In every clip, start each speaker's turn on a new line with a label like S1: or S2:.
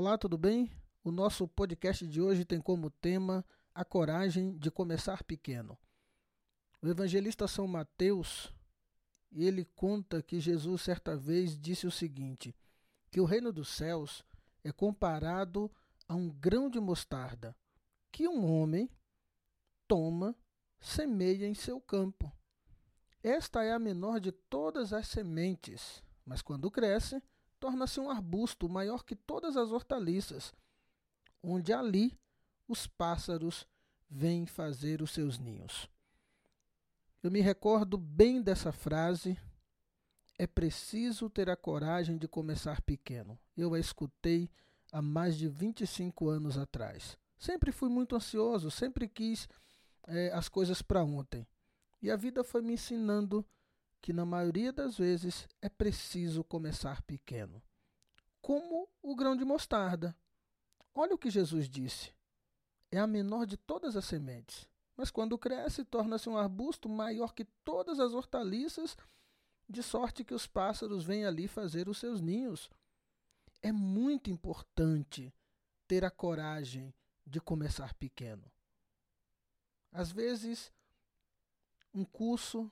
S1: Olá, tudo bem? O nosso podcast de hoje tem como tema a coragem de começar pequeno. O evangelista São Mateus, ele conta que Jesus certa vez disse o seguinte: que o reino dos céus é comparado a um grão de mostarda que um homem toma, semeia em seu campo. Esta é a menor de todas as sementes, mas quando cresce, torna-se um arbusto maior que todas as hortaliças, onde ali os pássaros vêm fazer os seus ninhos. Eu me recordo bem dessa frase. É preciso ter a coragem de começar pequeno. Eu a escutei há mais de 25 anos atrás. Sempre fui muito ansioso, sempre quis é, as coisas para ontem. E a vida foi me ensinando que, na maioria das vezes, é preciso começar pequeno. Como o grão de mostarda. Olha o que Jesus disse. É a menor de todas as sementes, mas quando cresce, torna-se um arbusto maior que todas as hortaliças, de sorte que os pássaros vêm ali fazer os seus ninhos. É muito importante ter a coragem de começar pequeno. Às vezes, um curso,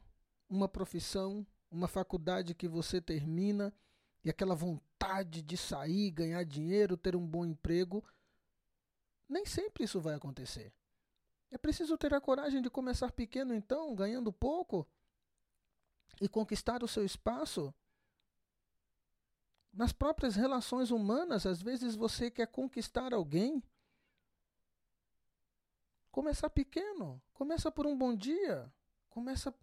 S1: uma profissão, uma faculdade que você termina e aquela vontade de sair, ganhar dinheiro, ter um bom emprego, nem sempre isso vai acontecer. É preciso ter a coragem de começar pequeno, então, ganhando pouco e conquistar o seu espaço. Nas próprias relações humanas, às vezes você quer conquistar alguém Começar pequeno. Começa por um bom dia. Começa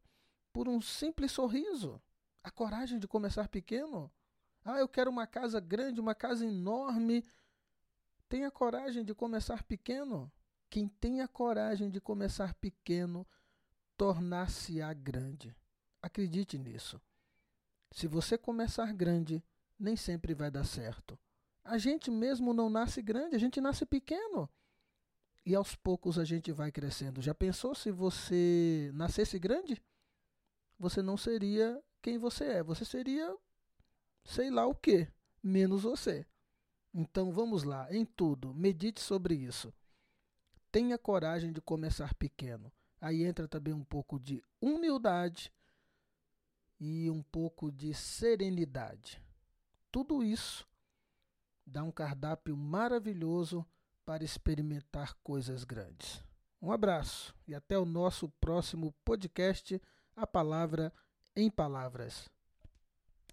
S1: por um simples sorriso. A coragem de começar pequeno. Ah, eu quero uma casa grande, uma casa enorme. Tenha coragem de começar pequeno. Quem tem a coragem de começar pequeno, tornar-se-á grande. Acredite nisso. Se você começar grande, nem sempre vai dar certo. A gente mesmo não nasce grande, a gente nasce pequeno e aos poucos a gente vai crescendo. Já pensou se você nascesse grande? Você não seria quem você é, você seria sei lá o que, menos você. Então vamos lá, em tudo, medite sobre isso. Tenha coragem de começar pequeno. Aí entra também um pouco de humildade e um pouco de serenidade. Tudo isso dá um cardápio maravilhoso para experimentar coisas grandes. Um abraço e até o nosso próximo podcast A Palavra em Palavras.